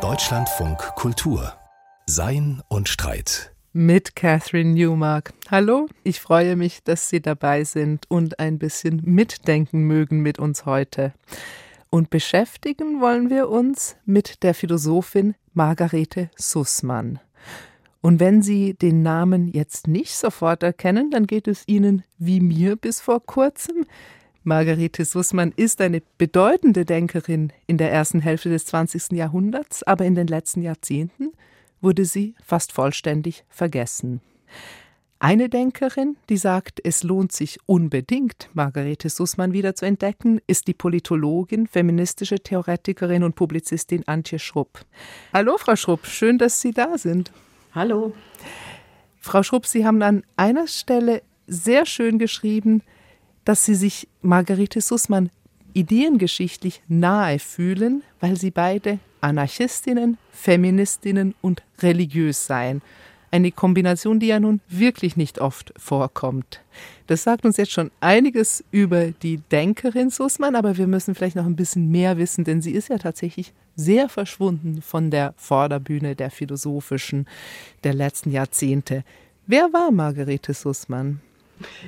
Deutschlandfunk Kultur Sein und Streit mit Catherine Newmark. Hallo, ich freue mich, dass Sie dabei sind und ein bisschen mitdenken mögen mit uns heute. Und beschäftigen wollen wir uns mit der Philosophin Margarete Sussmann. Und wenn Sie den Namen jetzt nicht sofort erkennen, dann geht es Ihnen wie mir bis vor kurzem. Margarete Sussmann ist eine bedeutende Denkerin in der ersten Hälfte des 20. Jahrhunderts, aber in den letzten Jahrzehnten wurde sie fast vollständig vergessen. Eine Denkerin, die sagt, es lohnt sich unbedingt, Margarete Sussmann wieder zu entdecken, ist die Politologin, feministische Theoretikerin und Publizistin Antje Schrupp. Hallo, Frau Schrupp, schön, dass Sie da sind. Hallo. Frau Schrupp, Sie haben an einer Stelle sehr schön geschrieben, dass Sie sich Margarete Sussmann ideengeschichtlich nahe fühlen, weil sie beide Anarchistinnen, Feministinnen und religiös seien. Eine Kombination, die ja nun wirklich nicht oft vorkommt. Das sagt uns jetzt schon einiges über die Denkerin Sussmann, aber wir müssen vielleicht noch ein bisschen mehr wissen, denn sie ist ja tatsächlich sehr verschwunden von der Vorderbühne der philosophischen der letzten Jahrzehnte. Wer war Margarete Sussmann?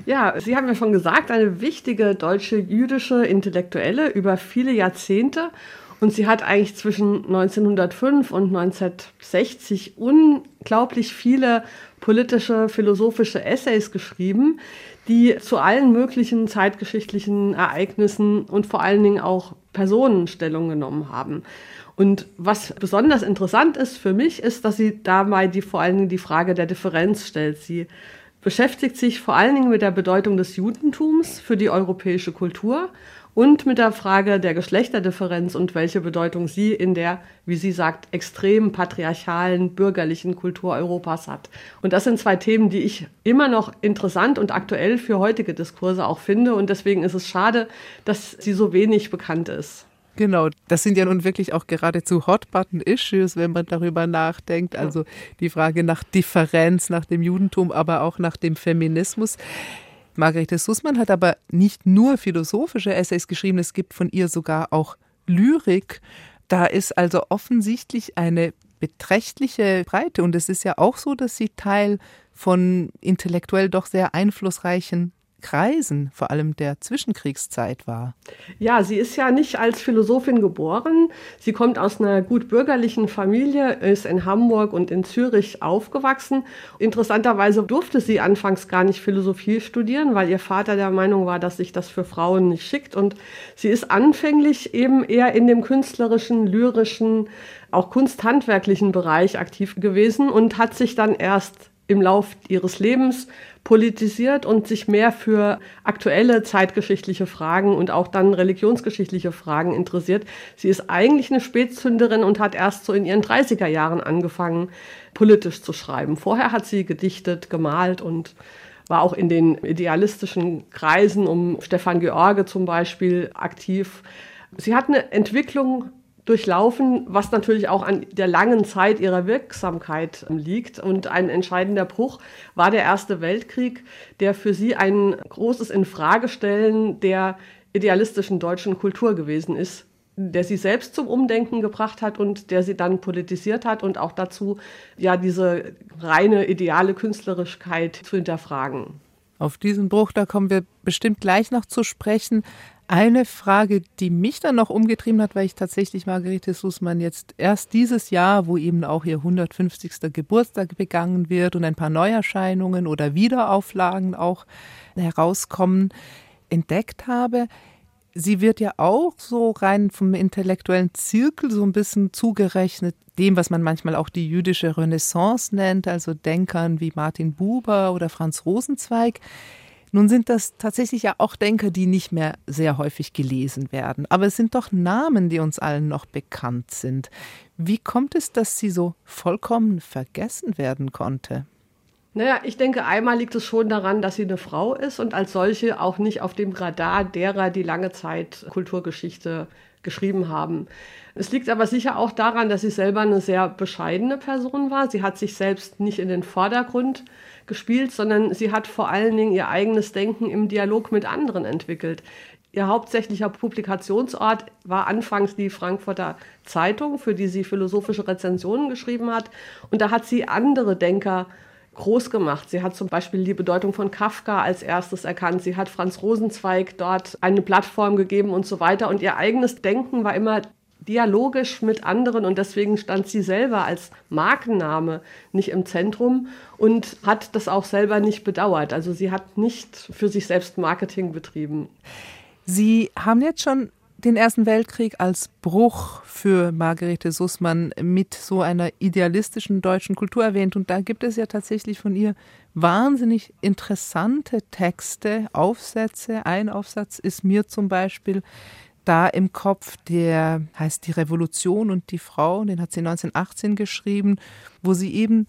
Ja, Sie haben ja schon gesagt, eine wichtige deutsche jüdische Intellektuelle über viele Jahrzehnte. Und sie hat eigentlich zwischen 1905 und 1960 unglaublich viele politische, philosophische Essays geschrieben, die zu allen möglichen zeitgeschichtlichen Ereignissen und vor allen Dingen auch Personen Stellung genommen haben. Und was besonders interessant ist für mich, ist, dass sie dabei die, vor allen Dingen die Frage der Differenz stellt. Sie beschäftigt sich vor allen Dingen mit der Bedeutung des Judentums für die europäische Kultur und mit der Frage der Geschlechterdifferenz und welche Bedeutung sie in der, wie sie sagt, extrem patriarchalen bürgerlichen Kultur Europas hat. Und das sind zwei Themen, die ich immer noch interessant und aktuell für heutige Diskurse auch finde. Und deswegen ist es schade, dass sie so wenig bekannt ist. Genau, das sind ja nun wirklich auch geradezu Hot-Button-Issues, wenn man darüber nachdenkt. Also die Frage nach Differenz, nach dem Judentum, aber auch nach dem Feminismus. Margarete Sussmann hat aber nicht nur philosophische Essays geschrieben, es gibt von ihr sogar auch Lyrik. Da ist also offensichtlich eine beträchtliche Breite und es ist ja auch so, dass sie Teil von intellektuell doch sehr einflussreichen Kreisen, vor allem der Zwischenkriegszeit war. Ja, sie ist ja nicht als Philosophin geboren. Sie kommt aus einer gut bürgerlichen Familie, ist in Hamburg und in Zürich aufgewachsen. Interessanterweise durfte sie anfangs gar nicht Philosophie studieren, weil ihr Vater der Meinung war, dass sich das für Frauen nicht schickt. Und sie ist anfänglich eben eher in dem künstlerischen, lyrischen, auch kunsthandwerklichen Bereich aktiv gewesen und hat sich dann erst im Lauf ihres Lebens politisiert und sich mehr für aktuelle zeitgeschichtliche Fragen und auch dann religionsgeschichtliche Fragen interessiert. Sie ist eigentlich eine Spätzünderin und hat erst so in ihren 30er Jahren angefangen, politisch zu schreiben. Vorher hat sie gedichtet, gemalt und war auch in den idealistischen Kreisen um Stefan George zum Beispiel aktiv. Sie hat eine Entwicklung durchlaufen, was natürlich auch an der langen Zeit ihrer Wirksamkeit liegt. Und ein entscheidender Bruch war der Erste Weltkrieg, der für sie ein großes Infragestellen der idealistischen deutschen Kultur gewesen ist, der sie selbst zum Umdenken gebracht hat und der sie dann politisiert hat und auch dazu, ja, diese reine ideale Künstlerischkeit zu hinterfragen. Auf diesen Bruch, da kommen wir bestimmt gleich noch zu sprechen. Eine Frage, die mich dann noch umgetrieben hat, weil ich tatsächlich Margarete Sussmann jetzt erst dieses Jahr, wo eben auch ihr 150. Geburtstag begangen wird und ein paar Neuerscheinungen oder Wiederauflagen auch herauskommen, entdeckt habe. Sie wird ja auch so rein vom intellektuellen Zirkel so ein bisschen zugerechnet, dem, was man manchmal auch die jüdische Renaissance nennt, also Denkern wie Martin Buber oder Franz Rosenzweig. Nun sind das tatsächlich ja auch Denker, die nicht mehr sehr häufig gelesen werden. Aber es sind doch Namen, die uns allen noch bekannt sind. Wie kommt es, dass sie so vollkommen vergessen werden konnte? Naja, ich denke, einmal liegt es schon daran, dass sie eine Frau ist und als solche auch nicht auf dem Radar derer, die lange Zeit Kulturgeschichte geschrieben haben. Es liegt aber sicher auch daran, dass sie selber eine sehr bescheidene Person war. Sie hat sich selbst nicht in den Vordergrund gespielt, sondern sie hat vor allen Dingen ihr eigenes Denken im Dialog mit anderen entwickelt. Ihr hauptsächlicher Publikationsort war anfangs die Frankfurter Zeitung, für die sie philosophische Rezensionen geschrieben hat. Und da hat sie andere Denker groß gemacht. Sie hat zum Beispiel die Bedeutung von Kafka als erstes erkannt. Sie hat Franz Rosenzweig dort eine Plattform gegeben und so weiter. Und ihr eigenes Denken war immer dialogisch mit anderen und deswegen stand sie selber als Markenname nicht im Zentrum und hat das auch selber nicht bedauert. Also sie hat nicht für sich selbst Marketing betrieben. Sie haben jetzt schon den Ersten Weltkrieg als Bruch für Margarete Sussmann mit so einer idealistischen deutschen Kultur erwähnt. Und da gibt es ja tatsächlich von ihr wahnsinnig interessante Texte, Aufsätze. Ein Aufsatz ist mir zum Beispiel da im Kopf, der heißt Die Revolution und die Frau, den hat sie 1918 geschrieben, wo sie eben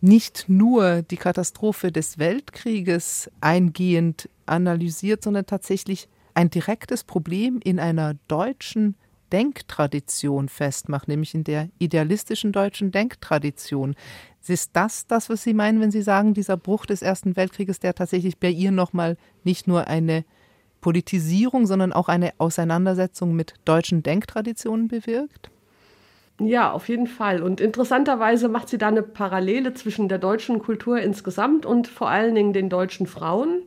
nicht nur die Katastrophe des Weltkrieges eingehend analysiert, sondern tatsächlich ein direktes Problem in einer deutschen Denktradition festmacht, nämlich in der idealistischen deutschen Denktradition. Ist das das, was Sie meinen, wenn Sie sagen, dieser Bruch des Ersten Weltkrieges, der tatsächlich bei ihr nochmal nicht nur eine Politisierung, sondern auch eine Auseinandersetzung mit deutschen Denktraditionen bewirkt? Ja, auf jeden Fall. Und interessanterweise macht sie da eine Parallele zwischen der deutschen Kultur insgesamt und vor allen Dingen den deutschen Frauen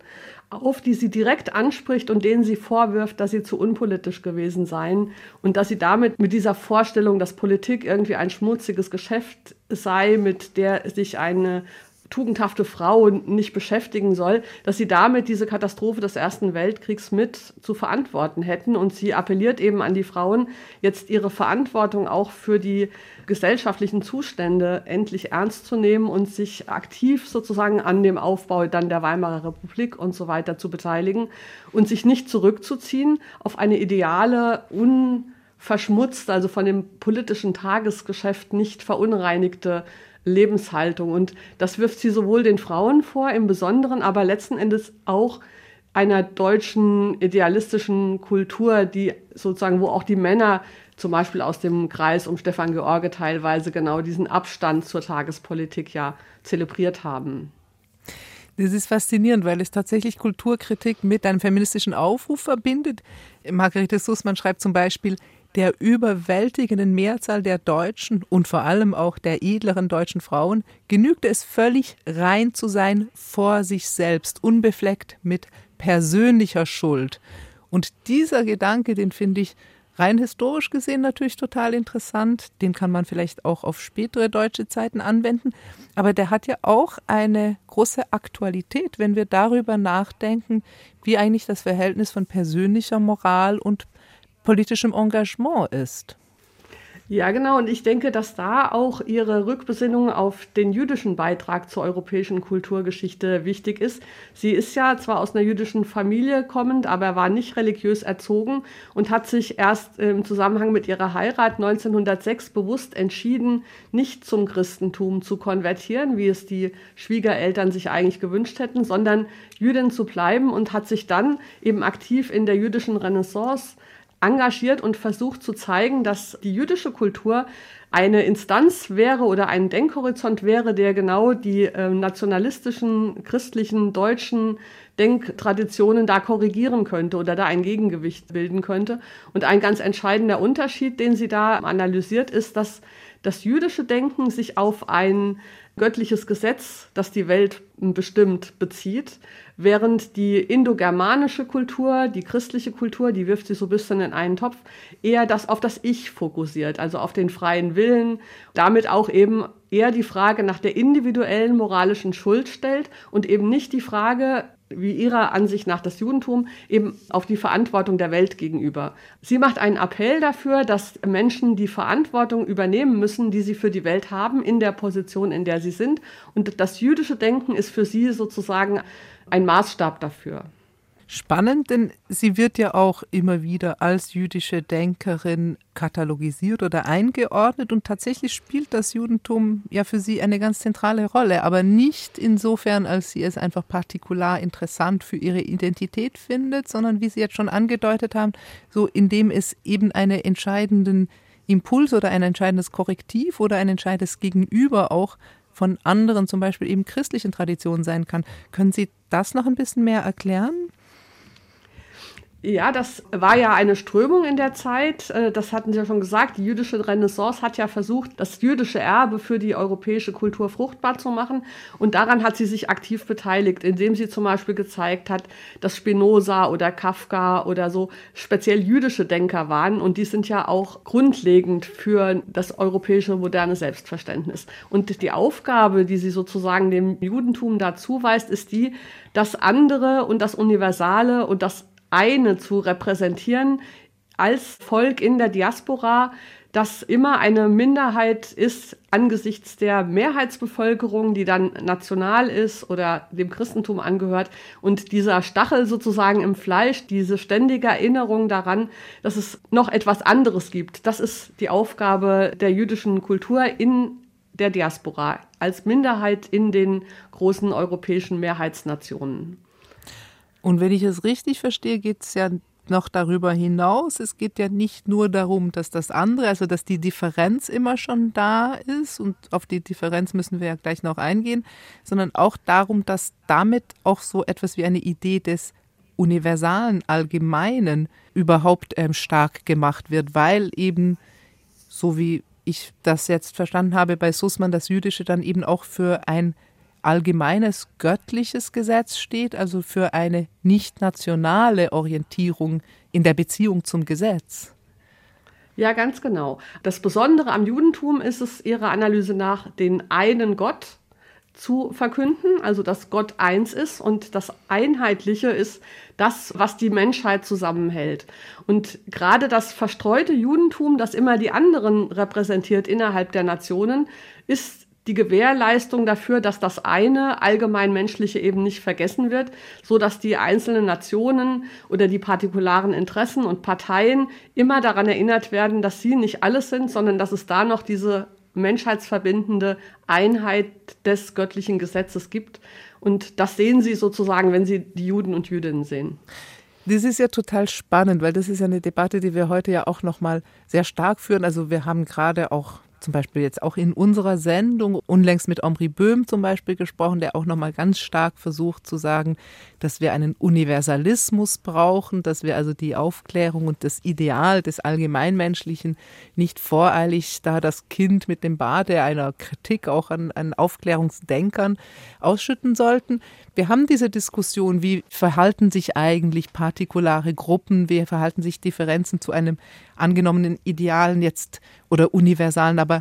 auf, die sie direkt anspricht und denen sie vorwirft, dass sie zu unpolitisch gewesen seien und dass sie damit mit dieser Vorstellung, dass Politik irgendwie ein schmutziges Geschäft sei, mit der sich eine tugendhafte Frau nicht beschäftigen soll, dass sie damit diese Katastrophe des Ersten Weltkriegs mit zu verantworten hätten. Und sie appelliert eben an die Frauen, jetzt ihre Verantwortung auch für die gesellschaftlichen Zustände endlich ernst zu nehmen und sich aktiv sozusagen an dem Aufbau dann der Weimarer Republik und so weiter zu beteiligen und sich nicht zurückzuziehen auf eine ideale, unverschmutzte, also von dem politischen Tagesgeschäft nicht verunreinigte Lebenshaltung. Und das wirft sie sowohl den Frauen vor im Besonderen, aber letzten Endes auch einer deutschen idealistischen Kultur, die sozusagen, wo auch die Männer zum Beispiel aus dem Kreis um Stefan George teilweise genau diesen Abstand zur Tagespolitik ja zelebriert haben. Das ist faszinierend, weil es tatsächlich Kulturkritik mit einem feministischen Aufruf verbindet. Margarete Sussmann schreibt zum Beispiel, der überwältigenden Mehrzahl der deutschen und vor allem auch der edleren deutschen Frauen genügte es völlig rein zu sein vor sich selbst, unbefleckt mit persönlicher Schuld. Und dieser Gedanke, den finde ich rein historisch gesehen natürlich total interessant. Den kann man vielleicht auch auf spätere deutsche Zeiten anwenden. Aber der hat ja auch eine große Aktualität, wenn wir darüber nachdenken, wie eigentlich das Verhältnis von persönlicher Moral und politischem Engagement ist. Ja, genau. Und ich denke, dass da auch Ihre Rückbesinnung auf den jüdischen Beitrag zur europäischen Kulturgeschichte wichtig ist. Sie ist ja zwar aus einer jüdischen Familie kommend, aber war nicht religiös erzogen und hat sich erst im Zusammenhang mit ihrer Heirat 1906 bewusst entschieden, nicht zum Christentum zu konvertieren, wie es die Schwiegereltern sich eigentlich gewünscht hätten, sondern Jüdin zu bleiben und hat sich dann eben aktiv in der jüdischen Renaissance engagiert und versucht zu zeigen, dass die jüdische Kultur eine Instanz wäre oder ein Denkhorizont wäre, der genau die äh, nationalistischen, christlichen, deutschen Denktraditionen da korrigieren könnte oder da ein Gegengewicht bilden könnte. Und ein ganz entscheidender Unterschied, den sie da analysiert, ist, dass das jüdische Denken sich auf ein göttliches Gesetz, das die Welt bestimmt, bezieht, während die indogermanische Kultur, die christliche Kultur, die wirft sie so ein bisschen in einen Topf, eher das auf das Ich fokussiert, also auf den freien Willen, damit auch eben eher die Frage nach der individuellen moralischen Schuld stellt und eben nicht die Frage, wie ihrer Ansicht nach das Judentum, eben auf die Verantwortung der Welt gegenüber. Sie macht einen Appell dafür, dass Menschen die Verantwortung übernehmen müssen, die sie für die Welt haben, in der Position, in der sie sind. Und das jüdische Denken ist für sie sozusagen ein Maßstab dafür. Spannend, denn sie wird ja auch immer wieder als jüdische Denkerin katalogisiert oder eingeordnet und tatsächlich spielt das Judentum ja für sie eine ganz zentrale Rolle, aber nicht insofern, als sie es einfach partikular interessant für ihre Identität findet, sondern wie Sie jetzt schon angedeutet haben, so indem es eben einen entscheidenden Impuls oder ein entscheidendes Korrektiv oder ein entscheidendes Gegenüber auch von anderen, zum Beispiel eben christlichen Traditionen sein kann. Können Sie das noch ein bisschen mehr erklären? Ja, das war ja eine Strömung in der Zeit. Äh, das hatten Sie ja schon gesagt. Die jüdische Renaissance hat ja versucht, das jüdische Erbe für die europäische Kultur fruchtbar zu machen. Und daran hat sie sich aktiv beteiligt, indem sie zum Beispiel gezeigt hat, dass Spinoza oder Kafka oder so speziell jüdische Denker waren. Und die sind ja auch grundlegend für das europäische moderne Selbstverständnis. Und die Aufgabe, die sie sozusagen dem Judentum dazu weist, ist die, das andere und das Universale und das eine zu repräsentieren als Volk in der Diaspora, das immer eine Minderheit ist angesichts der Mehrheitsbevölkerung, die dann national ist oder dem Christentum angehört. Und dieser Stachel sozusagen im Fleisch, diese ständige Erinnerung daran, dass es noch etwas anderes gibt, das ist die Aufgabe der jüdischen Kultur in der Diaspora als Minderheit in den großen europäischen Mehrheitsnationen. Und wenn ich es richtig verstehe, geht es ja noch darüber hinaus. Es geht ja nicht nur darum, dass das andere, also dass die Differenz immer schon da ist und auf die Differenz müssen wir ja gleich noch eingehen, sondern auch darum, dass damit auch so etwas wie eine Idee des universalen, allgemeinen überhaupt ähm, stark gemacht wird, weil eben, so wie ich das jetzt verstanden habe bei Sussmann, das Jüdische dann eben auch für ein allgemeines göttliches Gesetz steht, also für eine nicht nationale Orientierung in der Beziehung zum Gesetz. Ja, ganz genau. Das Besondere am Judentum ist es ihrer Analyse nach, den einen Gott zu verkünden, also dass Gott eins ist und das Einheitliche ist das, was die Menschheit zusammenhält. Und gerade das verstreute Judentum, das immer die anderen repräsentiert innerhalb der Nationen, ist die Gewährleistung dafür, dass das eine allgemein menschliche eben nicht vergessen wird, so dass die einzelnen Nationen oder die partikularen Interessen und Parteien immer daran erinnert werden, dass sie nicht alles sind, sondern dass es da noch diese menschheitsverbindende Einheit des göttlichen Gesetzes gibt. Und das sehen Sie sozusagen, wenn Sie die Juden und Jüdinnen sehen. Das ist ja total spannend, weil das ist ja eine Debatte, die wir heute ja auch noch mal sehr stark führen. Also wir haben gerade auch zum Beispiel jetzt auch in unserer Sendung unlängst mit Omri Böhm zum Beispiel gesprochen, der auch nochmal ganz stark versucht zu sagen, dass wir einen Universalismus brauchen, dass wir also die Aufklärung und das Ideal des Allgemeinmenschlichen nicht voreilig da das Kind mit dem Bade einer Kritik auch an, an Aufklärungsdenkern ausschütten sollten. Wir haben diese Diskussion, wie verhalten sich eigentlich partikulare Gruppen, wie verhalten sich Differenzen zu einem angenommenen Idealen jetzt oder universalen, aber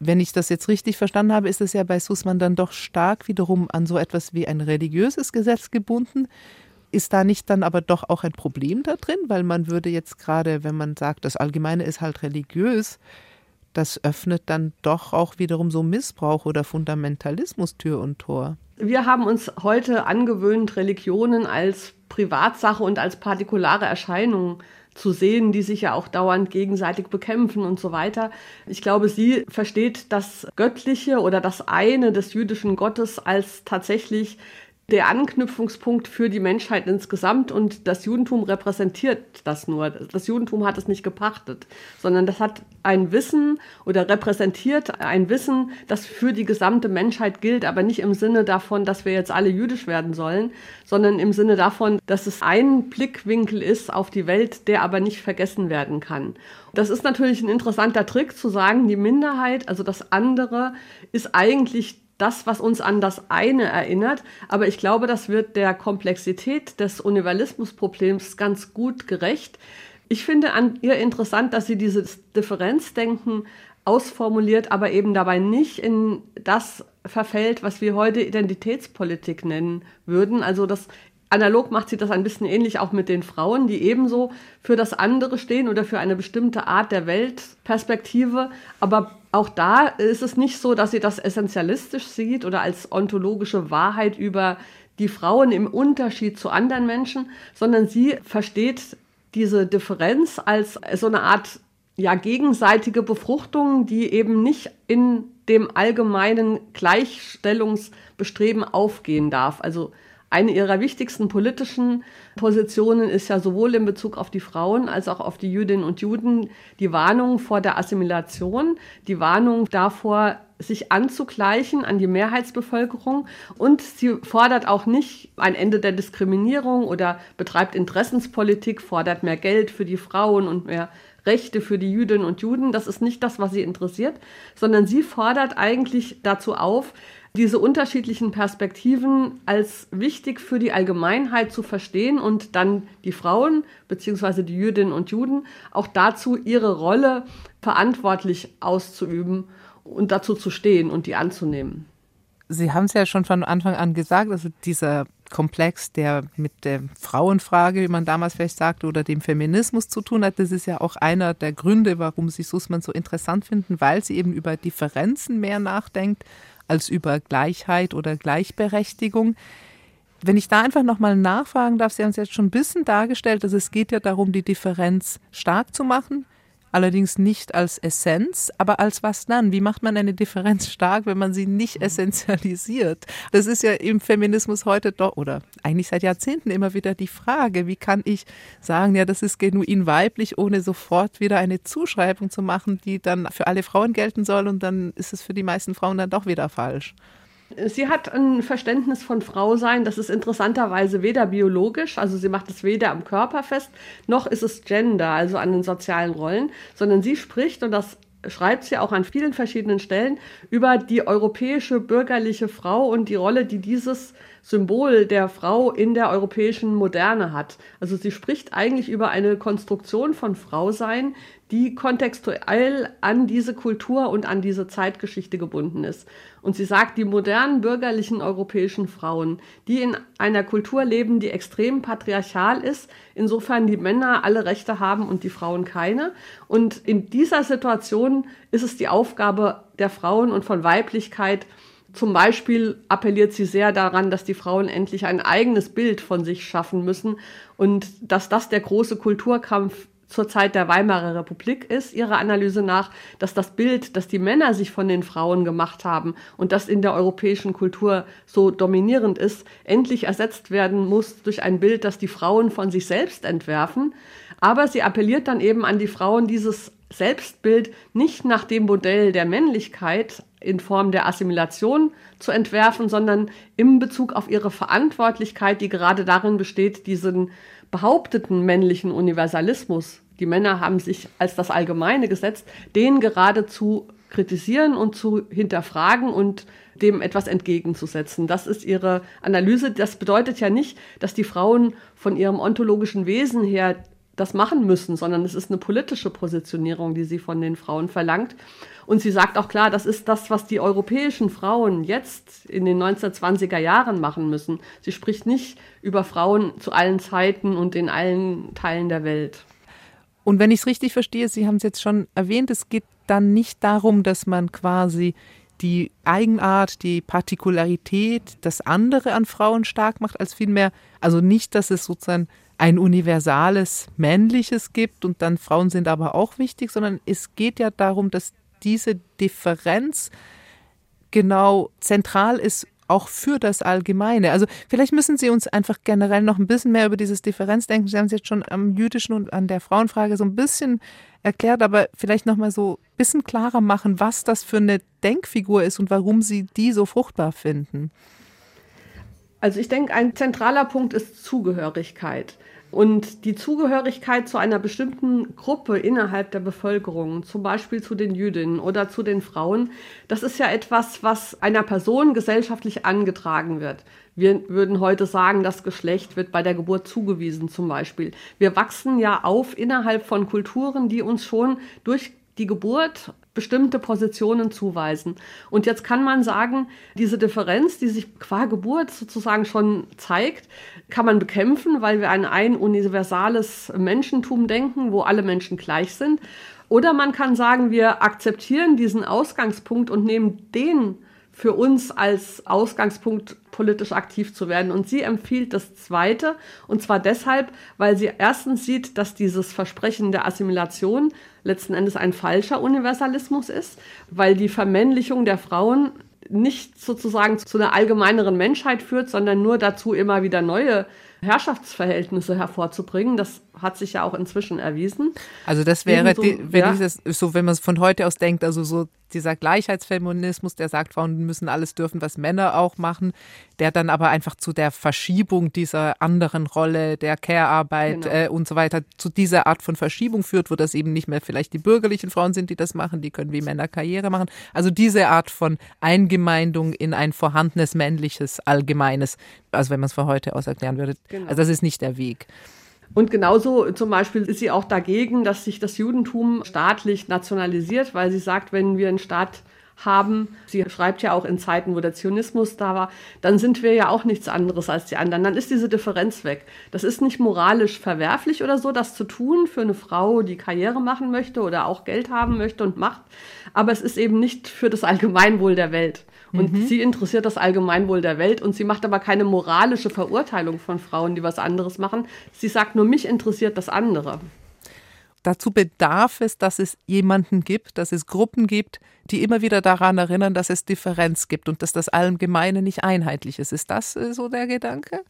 wenn ich das jetzt richtig verstanden habe, ist es ja bei Sussmann dann doch stark wiederum an so etwas wie ein religiöses Gesetz gebunden. Ist da nicht dann aber doch auch ein Problem da drin? Weil man würde jetzt gerade, wenn man sagt, das Allgemeine ist halt religiös, das öffnet dann doch auch wiederum so Missbrauch oder Fundamentalismus Tür und Tor. Wir haben uns heute angewöhnt, Religionen als Privatsache und als partikulare Erscheinung zu sehen, die sich ja auch dauernd gegenseitig bekämpfen und so weiter. Ich glaube, sie versteht das Göttliche oder das eine des jüdischen Gottes als tatsächlich der Anknüpfungspunkt für die Menschheit insgesamt und das Judentum repräsentiert das nur. Das Judentum hat es nicht gepachtet, sondern das hat ein Wissen oder repräsentiert ein Wissen, das für die gesamte Menschheit gilt, aber nicht im Sinne davon, dass wir jetzt alle jüdisch werden sollen, sondern im Sinne davon, dass es ein Blickwinkel ist auf die Welt, der aber nicht vergessen werden kann. Das ist natürlich ein interessanter Trick zu sagen, die Minderheit, also das andere, ist eigentlich das, was uns an das eine erinnert. Aber ich glaube, das wird der Komplexität des Universalismusproblems ganz gut gerecht. Ich finde an ihr interessant, dass sie dieses Differenzdenken ausformuliert, aber eben dabei nicht in das verfällt, was wir heute Identitätspolitik nennen würden. Also das analog macht sie das ein bisschen ähnlich auch mit den Frauen, die ebenso für das andere stehen oder für eine bestimmte Art der Weltperspektive, aber auch da ist es nicht so, dass sie das essentialistisch sieht oder als ontologische Wahrheit über die Frauen im Unterschied zu anderen Menschen, sondern sie versteht diese Differenz als so eine Art ja, gegenseitige Befruchtung, die eben nicht in dem allgemeinen Gleichstellungsbestreben aufgehen darf. Also eine ihrer wichtigsten politischen Positionen ist ja sowohl in Bezug auf die Frauen als auch auf die Jüdinnen und Juden die Warnung vor der Assimilation, die Warnung davor, sich anzugleichen an die Mehrheitsbevölkerung und sie fordert auch nicht ein Ende der Diskriminierung oder betreibt Interessenspolitik, fordert mehr Geld für die Frauen und mehr Rechte für die Jüdinnen und Juden. Das ist nicht das, was sie interessiert, sondern sie fordert eigentlich dazu auf, diese unterschiedlichen Perspektiven als wichtig für die Allgemeinheit zu verstehen und dann die Frauen bzw. die Jüdinnen und Juden auch dazu ihre Rolle verantwortlich auszuüben und dazu zu stehen und die anzunehmen. Sie haben es ja schon von Anfang an gesagt, also dieser Komplex, der mit der Frauenfrage, wie man damals vielleicht sagte, oder dem Feminismus zu tun hat, das ist ja auch einer der Gründe, warum Sie Sussmann so interessant finden, weil sie eben über Differenzen mehr nachdenkt als über Gleichheit oder Gleichberechtigung. Wenn ich da einfach nochmal nachfragen darf, Sie haben es jetzt schon ein bisschen dargestellt, dass es geht ja darum, die Differenz stark zu machen, allerdings nicht als Essenz, aber als was dann? Wie macht man eine Differenz stark, wenn man sie nicht mhm. essentialisiert? Das ist ja im Feminismus heute doch oder eigentlich seit Jahrzehnten immer wieder die Frage, wie kann ich sagen, ja, das ist genuin weiblich, ohne sofort wieder eine Zuschreibung zu machen, die dann für alle Frauen gelten soll und dann ist es für die meisten Frauen dann doch wieder falsch. Sie hat ein Verständnis von Frau sein, das ist interessanterweise weder biologisch, also sie macht es weder am Körper fest, noch ist es Gender, also an den sozialen Rollen, sondern sie spricht, und das schreibt sie auch an vielen verschiedenen Stellen, über die europäische bürgerliche Frau und die Rolle, die dieses Symbol der Frau in der europäischen Moderne hat. Also sie spricht eigentlich über eine Konstruktion von Frausein, die kontextuell an diese Kultur und an diese Zeitgeschichte gebunden ist. Und sie sagt, die modernen bürgerlichen europäischen Frauen, die in einer Kultur leben, die extrem patriarchal ist, insofern die Männer alle Rechte haben und die Frauen keine. Und in dieser Situation ist es die Aufgabe der Frauen und von Weiblichkeit, zum Beispiel appelliert sie sehr daran, dass die Frauen endlich ein eigenes Bild von sich schaffen müssen und dass das der große Kulturkampf zur Zeit der Weimarer Republik ist, ihrer Analyse nach, dass das Bild, das die Männer sich von den Frauen gemacht haben und das in der europäischen Kultur so dominierend ist, endlich ersetzt werden muss durch ein Bild, das die Frauen von sich selbst entwerfen. Aber sie appelliert dann eben an die Frauen, dieses Selbstbild nicht nach dem Modell der Männlichkeit in Form der Assimilation zu entwerfen, sondern im Bezug auf ihre Verantwortlichkeit, die gerade darin besteht, diesen behaupteten männlichen Universalismus, die Männer haben sich als das Allgemeine gesetzt, den gerade zu kritisieren und zu hinterfragen und dem etwas entgegenzusetzen. Das ist ihre Analyse. Das bedeutet ja nicht, dass die Frauen von ihrem ontologischen Wesen her das machen müssen, sondern es ist eine politische Positionierung, die sie von den Frauen verlangt. Und sie sagt auch klar, das ist das, was die europäischen Frauen jetzt in den 1920er Jahren machen müssen. Sie spricht nicht über Frauen zu allen Zeiten und in allen Teilen der Welt. Und wenn ich es richtig verstehe, Sie haben es jetzt schon erwähnt, es geht dann nicht darum, dass man quasi die Eigenart, die Partikularität, das andere an Frauen stark macht, als vielmehr, also nicht, dass es sozusagen ein universales männliches gibt und dann Frauen sind aber auch wichtig, sondern es geht ja darum, dass diese Differenz genau zentral ist auch für das Allgemeine. Also vielleicht müssen Sie uns einfach generell noch ein bisschen mehr über dieses Differenzdenken. Sie haben es jetzt schon am jüdischen und an der Frauenfrage so ein bisschen erklärt, aber vielleicht noch mal so ein bisschen klarer machen, was das für eine Denkfigur ist und warum Sie die so fruchtbar finden. Also ich denke, ein zentraler Punkt ist Zugehörigkeit. Und die Zugehörigkeit zu einer bestimmten Gruppe innerhalb der Bevölkerung, zum Beispiel zu den Jüdinnen oder zu den Frauen, das ist ja etwas, was einer Person gesellschaftlich angetragen wird. Wir würden heute sagen, das Geschlecht wird bei der Geburt zugewiesen zum Beispiel. Wir wachsen ja auf innerhalb von Kulturen, die uns schon durch die Geburt bestimmte Positionen zuweisen. Und jetzt kann man sagen, diese Differenz, die sich qua Geburt sozusagen schon zeigt, kann man bekämpfen, weil wir an ein universales Menschentum denken, wo alle Menschen gleich sind. Oder man kann sagen, wir akzeptieren diesen Ausgangspunkt und nehmen den für uns als Ausgangspunkt politisch aktiv zu werden. Und sie empfiehlt das Zweite, und zwar deshalb, weil sie erstens sieht, dass dieses Versprechen der Assimilation letzten Endes ein falscher Universalismus ist, weil die Vermännlichung der Frauen nicht sozusagen zu einer allgemeineren Menschheit führt, sondern nur dazu, immer wieder neue Herrschaftsverhältnisse hervorzubringen. Das hat sich ja auch inzwischen erwiesen. Also das wäre, so, die, wenn ja. ich das so, wenn man es von heute aus denkt, also so dieser Gleichheitsfeminismus, der sagt, Frauen müssen alles dürfen, was Männer auch machen, der dann aber einfach zu der Verschiebung dieser anderen Rolle, der Care-Arbeit genau. äh, und so weiter, zu dieser Art von Verschiebung führt, wo das eben nicht mehr vielleicht die bürgerlichen Frauen sind, die das machen, die können wie Männer Karriere machen. Also diese Art von Eingemeindung in ein vorhandenes männliches Allgemeines, also wenn man es von heute aus erklären würde, genau. also das ist nicht der Weg. Und genauso zum Beispiel ist sie auch dagegen, dass sich das Judentum staatlich nationalisiert, weil sie sagt, wenn wir einen Staat haben, sie schreibt ja auch in Zeiten, wo der Zionismus da war, dann sind wir ja auch nichts anderes als die anderen. Dann ist diese Differenz weg. Das ist nicht moralisch verwerflich oder so, das zu tun für eine Frau, die Karriere machen möchte oder auch Geld haben möchte und macht. Aber es ist eben nicht für das Allgemeinwohl der Welt. Und mhm. sie interessiert das Allgemeinwohl der Welt und sie macht aber keine moralische Verurteilung von Frauen, die was anderes machen. Sie sagt nur, mich interessiert das andere. Dazu bedarf es, dass es jemanden gibt, dass es Gruppen gibt, die immer wieder daran erinnern, dass es Differenz gibt und dass das Allgemeine nicht einheitlich ist. Ist das äh, so der Gedanke?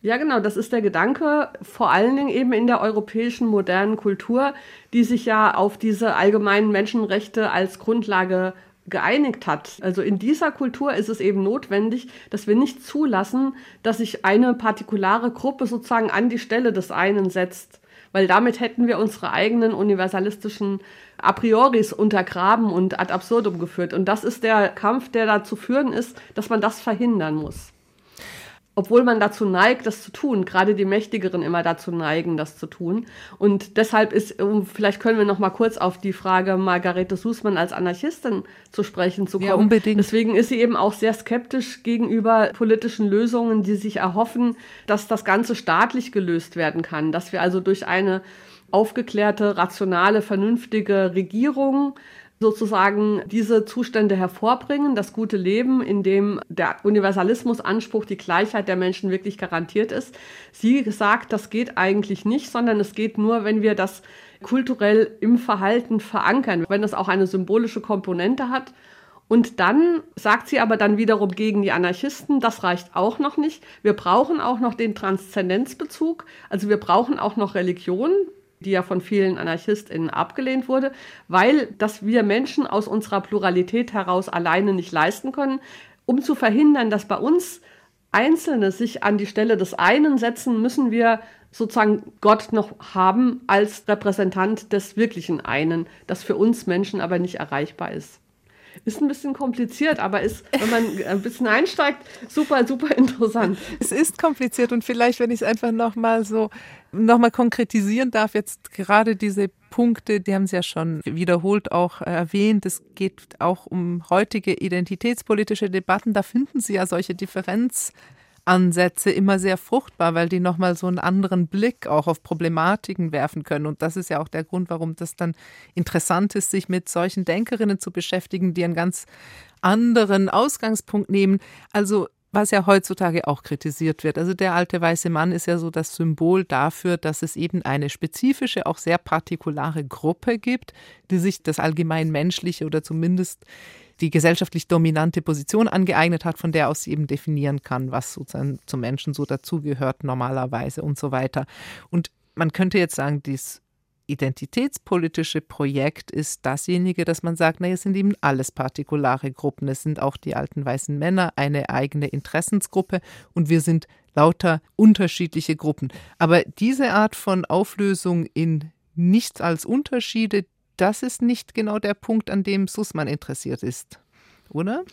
Ja, genau, das ist der Gedanke, vor allen Dingen eben in der europäischen modernen Kultur, die sich ja auf diese allgemeinen Menschenrechte als Grundlage geeinigt hat. Also in dieser Kultur ist es eben notwendig, dass wir nicht zulassen, dass sich eine partikulare Gruppe sozusagen an die Stelle des einen setzt, weil damit hätten wir unsere eigenen universalistischen A prioris untergraben und ad absurdum geführt. Und das ist der Kampf, der da zu führen ist, dass man das verhindern muss obwohl man dazu neigt, das zu tun, gerade die Mächtigeren immer dazu neigen, das zu tun. Und deshalb ist, vielleicht können wir noch mal kurz auf die Frage Margarete Sußmann als Anarchistin zu sprechen zu kommen. Ja, unbedingt. Deswegen ist sie eben auch sehr skeptisch gegenüber politischen Lösungen, die sich erhoffen, dass das Ganze staatlich gelöst werden kann, dass wir also durch eine aufgeklärte, rationale, vernünftige Regierung sozusagen diese Zustände hervorbringen, das gute Leben, in dem der Universalismusanspruch, die Gleichheit der Menschen wirklich garantiert ist. Sie sagt, das geht eigentlich nicht, sondern es geht nur, wenn wir das kulturell im Verhalten verankern, wenn das auch eine symbolische Komponente hat. Und dann sagt sie aber dann wiederum gegen die Anarchisten, das reicht auch noch nicht. Wir brauchen auch noch den Transzendenzbezug. Also wir brauchen auch noch Religion, die ja von vielen AnarchistInnen abgelehnt wurde, weil das wir Menschen aus unserer Pluralität heraus alleine nicht leisten können, um zu verhindern, dass bei uns Einzelne sich an die Stelle des einen setzen, müssen wir sozusagen Gott noch haben als Repräsentant des wirklichen einen, das für uns Menschen aber nicht erreichbar ist. Ist ein bisschen kompliziert, aber ist, wenn man ein bisschen einsteigt, super, super interessant. Es ist kompliziert und vielleicht, wenn ich es einfach nochmal so nochmal konkretisieren darf, jetzt gerade diese Punkte, die haben Sie ja schon wiederholt auch erwähnt. Es geht auch um heutige identitätspolitische Debatten. Da finden Sie ja solche Differenz Ansätze immer sehr fruchtbar, weil die nochmal so einen anderen Blick auch auf Problematiken werfen können. Und das ist ja auch der Grund, warum das dann interessant ist, sich mit solchen Denkerinnen zu beschäftigen, die einen ganz anderen Ausgangspunkt nehmen. Also was ja heutzutage auch kritisiert wird. Also der alte weiße Mann ist ja so das Symbol dafür, dass es eben eine spezifische, auch sehr partikulare Gruppe gibt, die sich das allgemein menschliche oder zumindest die gesellschaftlich dominante Position angeeignet hat, von der aus sie eben definieren kann, was sozusagen zum Menschen so dazugehört normalerweise und so weiter. Und man könnte jetzt sagen, dieses identitätspolitische Projekt ist dasjenige, dass man sagt, naja, es sind eben alles partikulare Gruppen. Es sind auch die alten weißen Männer eine eigene Interessensgruppe und wir sind lauter unterschiedliche Gruppen. Aber diese Art von Auflösung in nichts als Unterschiede, das ist nicht genau der Punkt, an dem Sussmann interessiert ist, oder?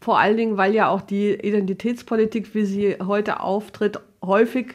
Vor allen Dingen, weil ja auch die Identitätspolitik, wie sie heute auftritt, häufig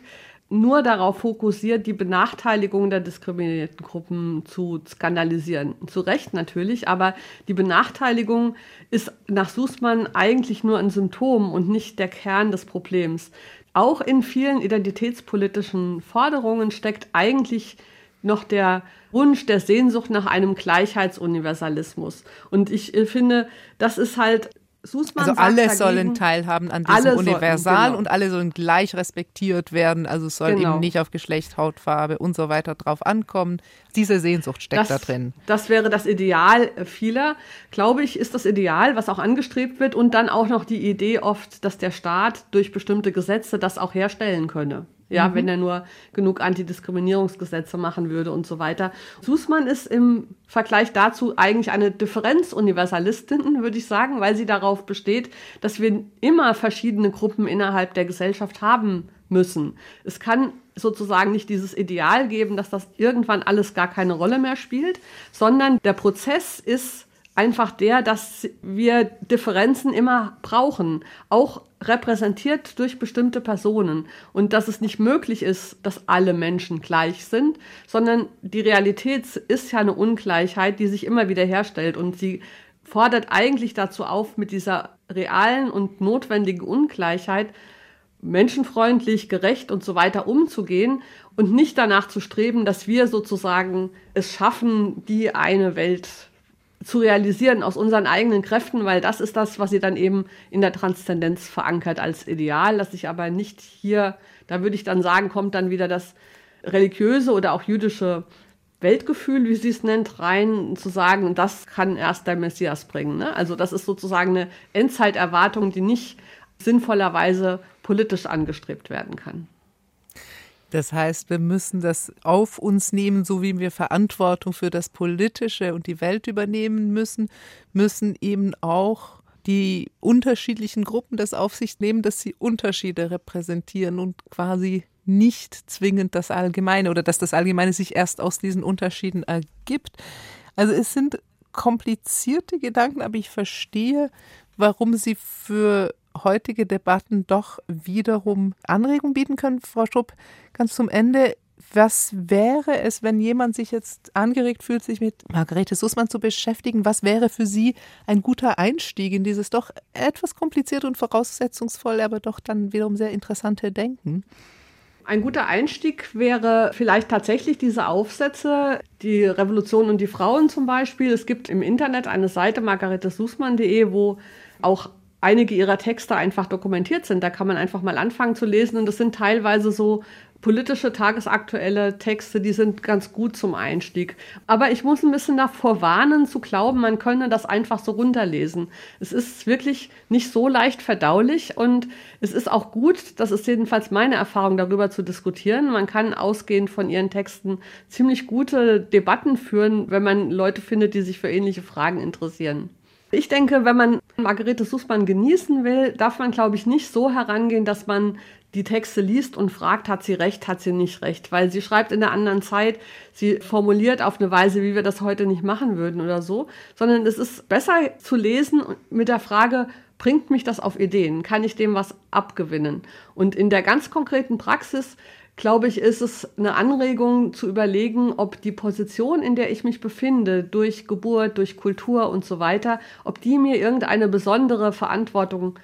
nur darauf fokussiert, die Benachteiligung der diskriminierten Gruppen zu skandalisieren. Zu Recht natürlich, aber die Benachteiligung ist nach Sußmann eigentlich nur ein Symptom und nicht der Kern des Problems. Auch in vielen identitätspolitischen Forderungen steckt eigentlich noch der Wunsch, der Sehnsucht nach einem Gleichheitsuniversalismus. Und ich äh, finde, das ist halt Sußmann also alle dagegen, sollen teilhaben an diesem Universal genau. und alle sollen gleich respektiert werden. Also es soll genau. eben nicht auf Geschlecht, Hautfarbe und so weiter drauf ankommen. Diese Sehnsucht steckt das, da drin. Das wäre das Ideal vieler. Glaube ich, ist das Ideal, was auch angestrebt wird. Und dann auch noch die Idee oft, dass der Staat durch bestimmte Gesetze das auch herstellen könne. Ja, mhm. wenn er nur genug Antidiskriminierungsgesetze machen würde und so weiter. Sußmann ist im Vergleich dazu eigentlich eine Differenzuniversalistin, würde ich sagen, weil sie darauf besteht, dass wir immer verschiedene Gruppen innerhalb der Gesellschaft haben müssen. Es kann sozusagen nicht dieses Ideal geben, dass das irgendwann alles gar keine Rolle mehr spielt, sondern der Prozess ist einfach der, dass wir Differenzen immer brauchen, auch repräsentiert durch bestimmte Personen. Und dass es nicht möglich ist, dass alle Menschen gleich sind, sondern die Realität ist ja eine Ungleichheit, die sich immer wieder herstellt. Und sie fordert eigentlich dazu auf, mit dieser realen und notwendigen Ungleichheit menschenfreundlich, gerecht und so weiter umzugehen und nicht danach zu streben, dass wir sozusagen es schaffen, die eine Welt zu realisieren aus unseren eigenen Kräften, weil das ist das, was sie dann eben in der Transzendenz verankert als Ideal, dass ich aber nicht hier, da würde ich dann sagen, kommt dann wieder das religiöse oder auch jüdische Weltgefühl, wie sie es nennt, rein zu sagen, das kann erst der Messias bringen. Ne? Also das ist sozusagen eine Endzeiterwartung, die nicht sinnvollerweise politisch angestrebt werden kann. Das heißt, wir müssen das auf uns nehmen, so wie wir Verantwortung für das Politische und die Welt übernehmen müssen, müssen eben auch die unterschiedlichen Gruppen das auf sich nehmen, dass sie Unterschiede repräsentieren und quasi nicht zwingend das Allgemeine oder dass das Allgemeine sich erst aus diesen Unterschieden ergibt. Also es sind komplizierte Gedanken, aber ich verstehe, warum sie für heutige Debatten doch wiederum Anregung bieten können. Frau Strupp, ganz zum Ende, was wäre es, wenn jemand sich jetzt angeregt fühlt, sich mit Margarete Sussmann zu beschäftigen? Was wäre für Sie ein guter Einstieg in dieses doch etwas komplizierte und voraussetzungsvoll, aber doch dann wiederum sehr interessante Denken? Ein guter Einstieg wäre vielleicht tatsächlich diese Aufsätze, die Revolution und die Frauen zum Beispiel. Es gibt im Internet eine Seite margaretesussmann.de, wo auch einige ihrer Texte einfach dokumentiert sind. Da kann man einfach mal anfangen zu lesen und das sind teilweise so politische, tagesaktuelle Texte, die sind ganz gut zum Einstieg. Aber ich muss ein bisschen davor warnen, zu glauben, man könne das einfach so runterlesen. Es ist wirklich nicht so leicht verdaulich und es ist auch gut, das ist jedenfalls meine Erfahrung, darüber zu diskutieren. Man kann ausgehend von ihren Texten ziemlich gute Debatten führen, wenn man Leute findet, die sich für ähnliche Fragen interessieren. Ich denke, wenn man Margarete Sussmann genießen will, darf man, glaube ich, nicht so herangehen, dass man die Texte liest und fragt, hat sie recht, hat sie nicht recht, weil sie schreibt in der anderen Zeit, sie formuliert auf eine Weise, wie wir das heute nicht machen würden oder so, sondern es ist besser zu lesen mit der Frage, bringt mich das auf Ideen? Kann ich dem was abgewinnen? Und in der ganz konkreten Praxis glaube ich, ist es eine Anregung zu überlegen, ob die Position, in der ich mich befinde, durch Geburt, durch Kultur und so weiter, ob die mir irgendeine besondere Verantwortung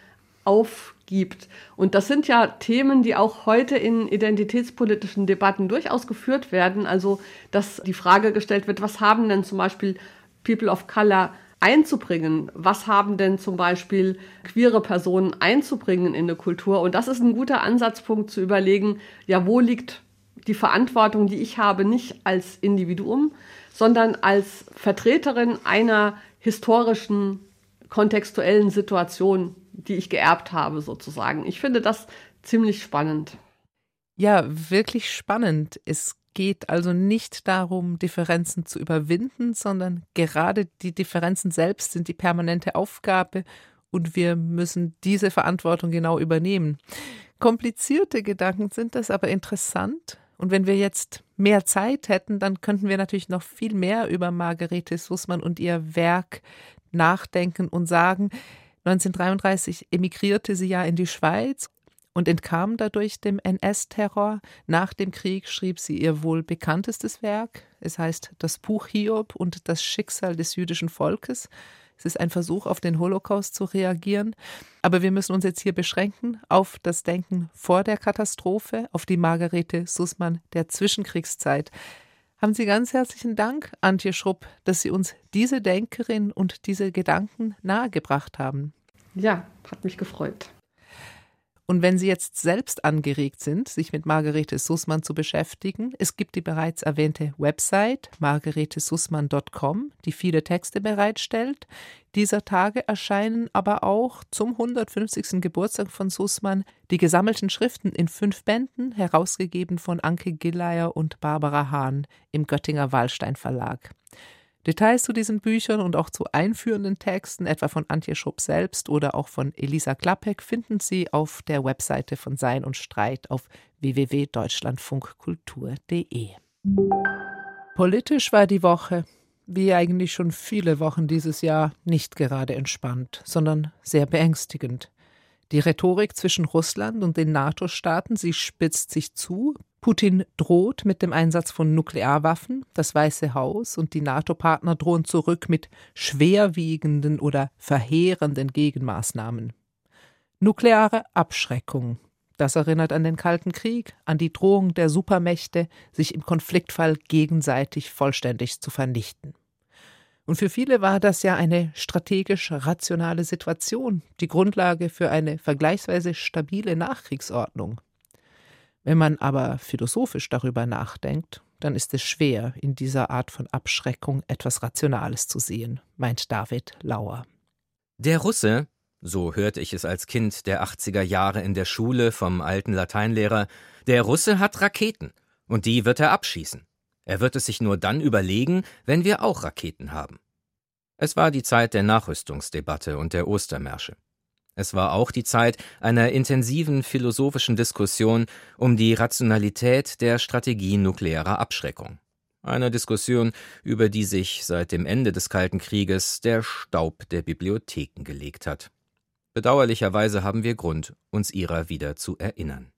aufgibt. Und das sind ja Themen, die auch heute in identitätspolitischen Debatten durchaus geführt werden. Also, dass die Frage gestellt wird, was haben denn zum Beispiel People of Color einzubringen. Was haben denn zum Beispiel queere Personen einzubringen in eine Kultur? Und das ist ein guter Ansatzpunkt zu überlegen, ja, wo liegt die Verantwortung, die ich habe, nicht als Individuum, sondern als Vertreterin einer historischen, kontextuellen Situation, die ich geerbt habe, sozusagen. Ich finde das ziemlich spannend. Ja, wirklich spannend. Es geht also nicht darum, Differenzen zu überwinden, sondern gerade die Differenzen selbst sind die permanente Aufgabe und wir müssen diese Verantwortung genau übernehmen. Komplizierte Gedanken sind das, aber interessant. Und wenn wir jetzt mehr Zeit hätten, dann könnten wir natürlich noch viel mehr über Margarete Sussmann und ihr Werk nachdenken und sagen, 1933 emigrierte sie ja in die Schweiz und entkam dadurch dem NS-Terror. Nach dem Krieg schrieb sie ihr wohl bekanntestes Werk. Es heißt Das Buch Hiob und das Schicksal des jüdischen Volkes. Es ist ein Versuch, auf den Holocaust zu reagieren. Aber wir müssen uns jetzt hier beschränken auf das Denken vor der Katastrophe, auf die Margarete Sussmann der Zwischenkriegszeit. Haben Sie ganz herzlichen Dank, Antje Schrupp, dass Sie uns diese Denkerin und diese Gedanken nahegebracht haben. Ja, hat mich gefreut. Und wenn Sie jetzt selbst angeregt sind, sich mit Margarete Sussmann zu beschäftigen, es gibt die bereits erwähnte Website margaretesussmann.com, die viele Texte bereitstellt. Dieser Tage erscheinen aber auch zum 150. Geburtstag von Sussmann die gesammelten Schriften in fünf Bänden, herausgegeben von Anke Gilleier und Barbara Hahn im Göttinger Wallstein Verlag. Details zu diesen Büchern und auch zu einführenden Texten, etwa von Antje Schupp selbst oder auch von Elisa Klappek, finden Sie auf der Webseite von Sein und Streit auf www.deutschlandfunkkultur.de. Politisch war die Woche, wie eigentlich schon viele Wochen dieses Jahr, nicht gerade entspannt, sondern sehr beängstigend. Die Rhetorik zwischen Russland und den NATO-Staaten, sie spitzt sich zu, Putin droht mit dem Einsatz von Nuklearwaffen, das Weiße Haus und die NATO-Partner drohen zurück mit schwerwiegenden oder verheerenden Gegenmaßnahmen. Nukleare Abschreckung. Das erinnert an den Kalten Krieg, an die Drohung der Supermächte, sich im Konfliktfall gegenseitig vollständig zu vernichten. Und für viele war das ja eine strategisch rationale Situation, die Grundlage für eine vergleichsweise stabile Nachkriegsordnung. Wenn man aber philosophisch darüber nachdenkt, dann ist es schwer, in dieser Art von Abschreckung etwas Rationales zu sehen, meint David Lauer. Der Russe, so hörte ich es als Kind der 80er Jahre in der Schule vom alten Lateinlehrer, der Russe hat Raketen, und die wird er abschießen. Er wird es sich nur dann überlegen, wenn wir auch Raketen haben. Es war die Zeit der Nachrüstungsdebatte und der Ostermärsche. Es war auch die Zeit einer intensiven philosophischen Diskussion um die Rationalität der Strategie nuklearer Abschreckung. Eine Diskussion, über die sich seit dem Ende des Kalten Krieges der Staub der Bibliotheken gelegt hat. Bedauerlicherweise haben wir Grund, uns ihrer wieder zu erinnern.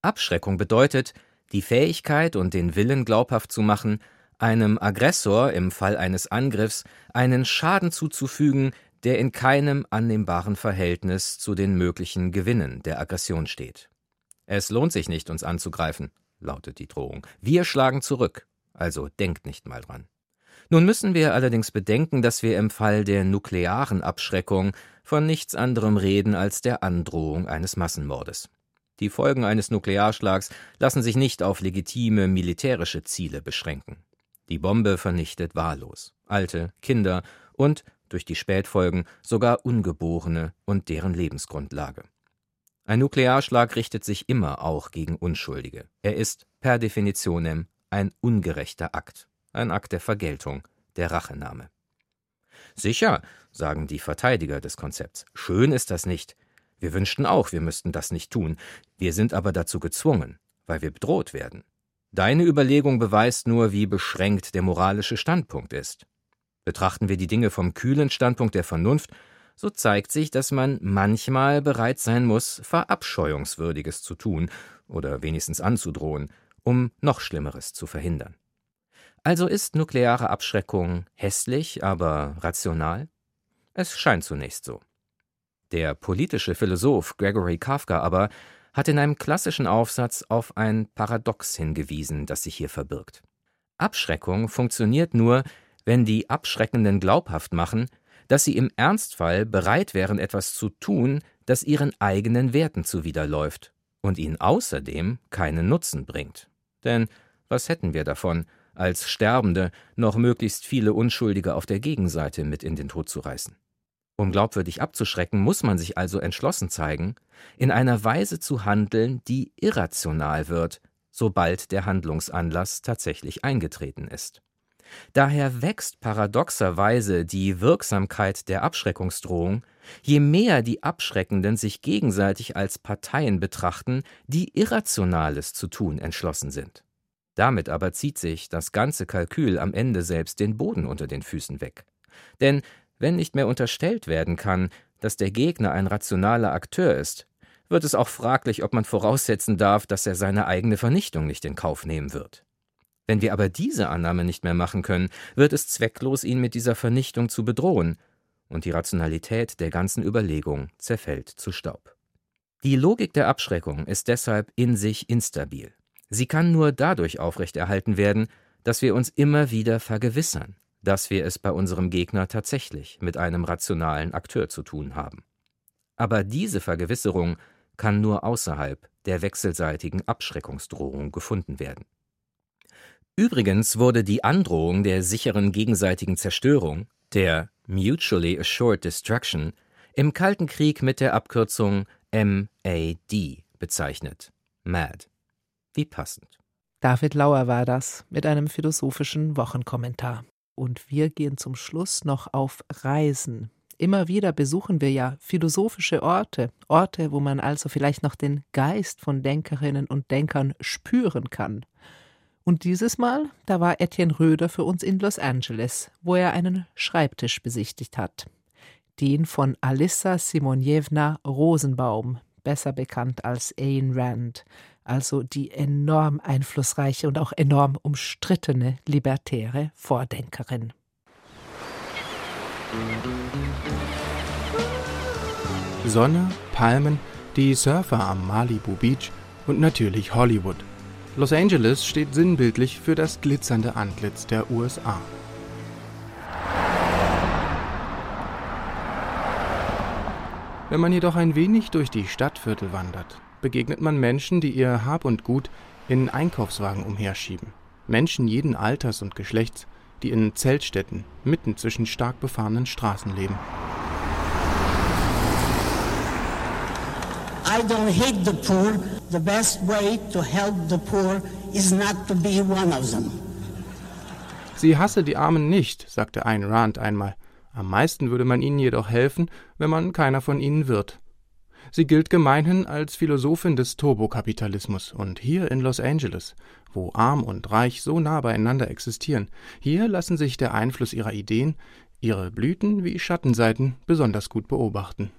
Abschreckung bedeutet, die Fähigkeit und den Willen glaubhaft zu machen, einem Aggressor im Fall eines Angriffs einen Schaden zuzufügen, der in keinem annehmbaren Verhältnis zu den möglichen Gewinnen der Aggression steht. Es lohnt sich nicht, uns anzugreifen, lautet die Drohung. Wir schlagen zurück, also denkt nicht mal dran. Nun müssen wir allerdings bedenken, dass wir im Fall der nuklearen Abschreckung von nichts anderem reden als der Androhung eines Massenmordes. Die Folgen eines Nuklearschlags lassen sich nicht auf legitime militärische Ziele beschränken. Die Bombe vernichtet wahllos Alte, Kinder und durch die Spätfolgen sogar Ungeborene und deren Lebensgrundlage. Ein Nuklearschlag richtet sich immer auch gegen Unschuldige. Er ist per definitionem ein ungerechter Akt, ein Akt der Vergeltung, der Rachenahme. Sicher, sagen die Verteidiger des Konzepts, schön ist das nicht. Wir wünschten auch, wir müssten das nicht tun. Wir sind aber dazu gezwungen, weil wir bedroht werden. Deine Überlegung beweist nur, wie beschränkt der moralische Standpunkt ist. Betrachten wir die Dinge vom kühlen Standpunkt der Vernunft, so zeigt sich, dass man manchmal bereit sein muss, Verabscheuungswürdiges zu tun oder wenigstens anzudrohen, um noch Schlimmeres zu verhindern. Also ist nukleare Abschreckung hässlich, aber rational? Es scheint zunächst so. Der politische Philosoph Gregory Kafka aber hat in einem klassischen Aufsatz auf ein Paradox hingewiesen, das sich hier verbirgt. Abschreckung funktioniert nur, wenn die Abschreckenden glaubhaft machen, dass sie im Ernstfall bereit wären, etwas zu tun, das ihren eigenen Werten zuwiderläuft und ihnen außerdem keinen Nutzen bringt. Denn was hätten wir davon, als Sterbende noch möglichst viele Unschuldige auf der Gegenseite mit in den Tod zu reißen? Um glaubwürdig abzuschrecken, muss man sich also entschlossen zeigen, in einer Weise zu handeln, die irrational wird, sobald der Handlungsanlass tatsächlich eingetreten ist. Daher wächst paradoxerweise die Wirksamkeit der Abschreckungsdrohung, je mehr die Abschreckenden sich gegenseitig als Parteien betrachten, die Irrationales zu tun entschlossen sind. Damit aber zieht sich das ganze Kalkül am Ende selbst den Boden unter den Füßen weg. Denn wenn nicht mehr unterstellt werden kann, dass der Gegner ein rationaler Akteur ist, wird es auch fraglich, ob man voraussetzen darf, dass er seine eigene Vernichtung nicht in Kauf nehmen wird. Wenn wir aber diese Annahme nicht mehr machen können, wird es zwecklos, ihn mit dieser Vernichtung zu bedrohen, und die Rationalität der ganzen Überlegung zerfällt zu Staub. Die Logik der Abschreckung ist deshalb in sich instabil. Sie kann nur dadurch aufrechterhalten werden, dass wir uns immer wieder vergewissern, dass wir es bei unserem Gegner tatsächlich mit einem rationalen Akteur zu tun haben. Aber diese Vergewisserung kann nur außerhalb der wechselseitigen Abschreckungsdrohung gefunden werden. Übrigens wurde die Androhung der sicheren gegenseitigen Zerstörung, der Mutually Assured Destruction, im Kalten Krieg mit der Abkürzung MAD bezeichnet. MAD. Wie passend. David Lauer war das mit einem philosophischen Wochenkommentar. Und wir gehen zum Schluss noch auf Reisen. Immer wieder besuchen wir ja philosophische Orte, Orte, wo man also vielleicht noch den Geist von Denkerinnen und Denkern spüren kann. Und dieses Mal, da war Etienne Röder für uns in Los Angeles, wo er einen Schreibtisch besichtigt hat. Den von Alissa Simonjewna Rosenbaum, besser bekannt als Ayn Rand, also die enorm einflussreiche und auch enorm umstrittene libertäre Vordenkerin. Sonne, Palmen, die Surfer am Malibu Beach und natürlich Hollywood – Los Angeles steht sinnbildlich für das glitzernde Antlitz der USA. Wenn man jedoch ein wenig durch die Stadtviertel wandert, begegnet man Menschen, die ihr Hab und Gut in Einkaufswagen umherschieben. Menschen jeden Alters und Geschlechts, die in Zeltstätten mitten zwischen stark befahrenen Straßen leben. I don't hate the poor. The best way to help the poor is not to be one of them. Sie hasse die Armen nicht, sagte Ayn Rand einmal. Am meisten würde man ihnen jedoch helfen, wenn man keiner von ihnen wird. Sie gilt gemeinhin als Philosophin des Turbokapitalismus und hier in Los Angeles, wo arm und reich so nah beieinander existieren, hier lassen sich der Einfluss ihrer Ideen, ihre Blüten wie Schattenseiten besonders gut beobachten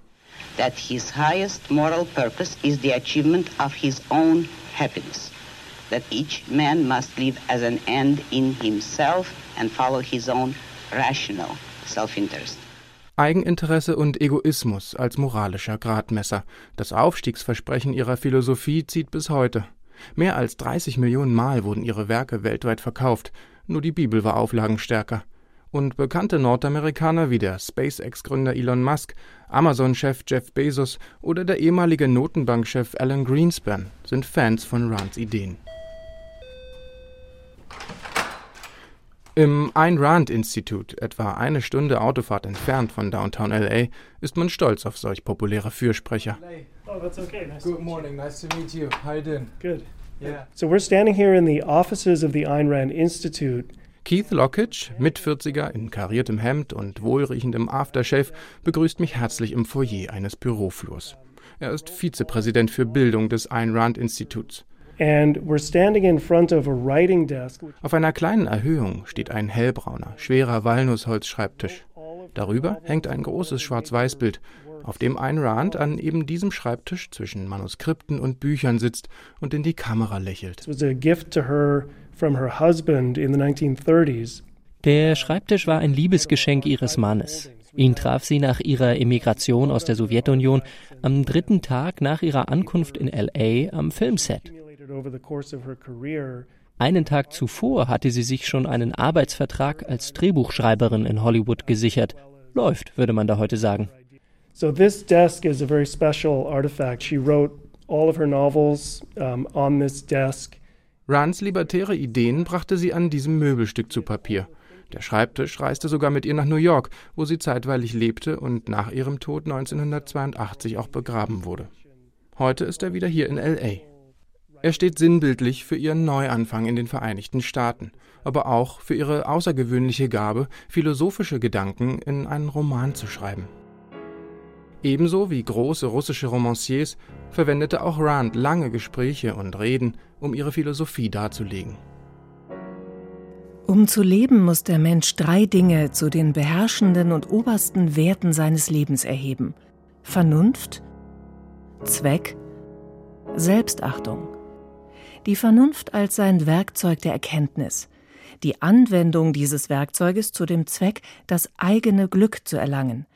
that his highest moral purpose is the achievement of his own happiness, that each man must live as an end in himself and follow his own rational self-interest. Eigeninteresse und Egoismus als moralischer Gradmesser. Das Aufstiegsversprechen ihrer Philosophie zieht bis heute. Mehr als 30 Millionen Mal wurden ihre Werke weltweit verkauft. Nur die Bibel war auflagenstärker und bekannte Nordamerikaner wie der SpaceX-Gründer Elon Musk, Amazon-Chef Jeff Bezos oder der ehemalige Notenbankchef Alan Greenspan sind Fans von Rands Ideen. Im Ayn Rand Institut, etwa eine Stunde Autofahrt entfernt von Downtown LA, ist man stolz auf solch populäre Fürsprecher. Oh, that's okay. Nice Good morning. Nice to meet you. How you doing? Good. Yeah. So we're standing here in the offices of the Ayn Rand Institute. Keith Lockridge, Mitvierziger in kariertem Hemd und wohlriechendem Aftershave, begrüßt mich herzlich im Foyer eines Büroflurs. Er ist Vizepräsident für Bildung des Ayn Rand Instituts. Auf einer kleinen Erhöhung steht ein hellbrauner, schwerer Walnussholzschreibtisch. Darüber hängt ein großes Schwarz-Weiß-Bild, auf dem Ayn Rand an eben diesem Schreibtisch zwischen Manuskripten und Büchern sitzt und in die Kamera lächelt. It was a gift to her from her husband in the 1930s. Der Schreibtisch war ein Liebesgeschenk ihres Mannes. Ihn traf sie nach ihrer Emigration aus der Sowjetunion am dritten Tag nach ihrer Ankunft in LA am Filmset. Einen Tag zuvor hatte sie sich schon einen Arbeitsvertrag als Drehbuchschreiberin in Hollywood gesichert. Läuft, würde man da heute sagen. So this desk is a very special artifact. She wrote all of her novels um, on this desk. Rands libertäre Ideen brachte sie an diesem Möbelstück zu Papier. Der Schreibtisch reiste sogar mit ihr nach New York, wo sie zeitweilig lebte und nach ihrem Tod 1982 auch begraben wurde. Heute ist er wieder hier in LA. Er steht sinnbildlich für ihren Neuanfang in den Vereinigten Staaten, aber auch für ihre außergewöhnliche Gabe, philosophische Gedanken in einen Roman zu schreiben. Ebenso wie große russische Romanciers verwendete auch Rand lange Gespräche und Reden, um ihre Philosophie darzulegen. Um zu leben, muss der Mensch drei Dinge zu den beherrschenden und obersten Werten seines Lebens erheben. Vernunft, Zweck, Selbstachtung. Die Vernunft als sein Werkzeug der Erkenntnis, die Anwendung dieses Werkzeuges zu dem Zweck, das eigene Glück zu erlangen,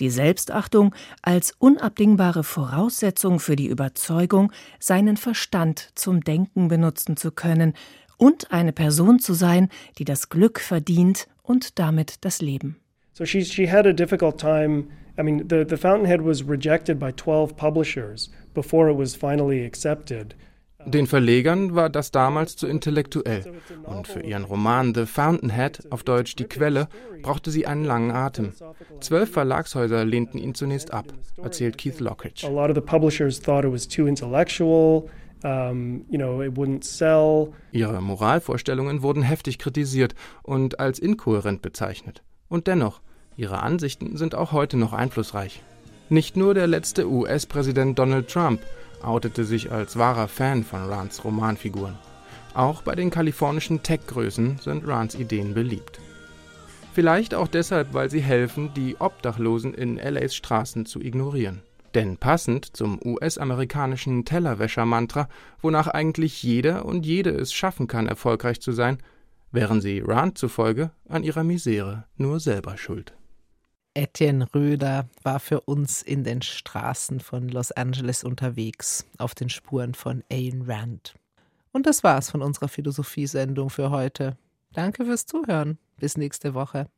die Selbstachtung als unabdingbare Voraussetzung für die Überzeugung, seinen Verstand zum Denken benutzen zu können und eine Person zu sein, die das Glück verdient und damit das Leben. So she, she had a difficult time. I mean, the, the Fountainhead was rejected by 12 publishers before it was finally accepted. Den Verlegern war das damals zu intellektuell. Und für ihren Roman The Fountainhead, auf Deutsch Die Quelle, brauchte sie einen langen Atem. Zwölf Verlagshäuser lehnten ihn zunächst ab, erzählt Keith Lockridge. A lot of the publishers thought it was too intellectual. You know, it wouldn't sell. Ihre Moralvorstellungen wurden heftig kritisiert und als inkohärent bezeichnet. Und dennoch, ihre Ansichten sind auch heute noch einflussreich. Nicht nur der letzte US-Präsident Donald Trump outete sich als wahrer Fan von Rands Romanfiguren. Auch bei den kalifornischen Tech-Größen sind Rands Ideen beliebt. Vielleicht auch deshalb, weil sie helfen, die Obdachlosen in LAs Straßen zu ignorieren. Denn passend zum US-amerikanischen Tellerwäscher-Mantra, wonach eigentlich jeder und jede es schaffen kann, erfolgreich zu sein, wären sie Rand zufolge an ihrer Misere nur selber schuld. Etienne Röder war für uns in den Straßen von Los Angeles unterwegs, auf den Spuren von Ayn Rand. Und das war's von unserer Philosophiesendung für heute. Danke fürs Zuhören. Bis nächste Woche.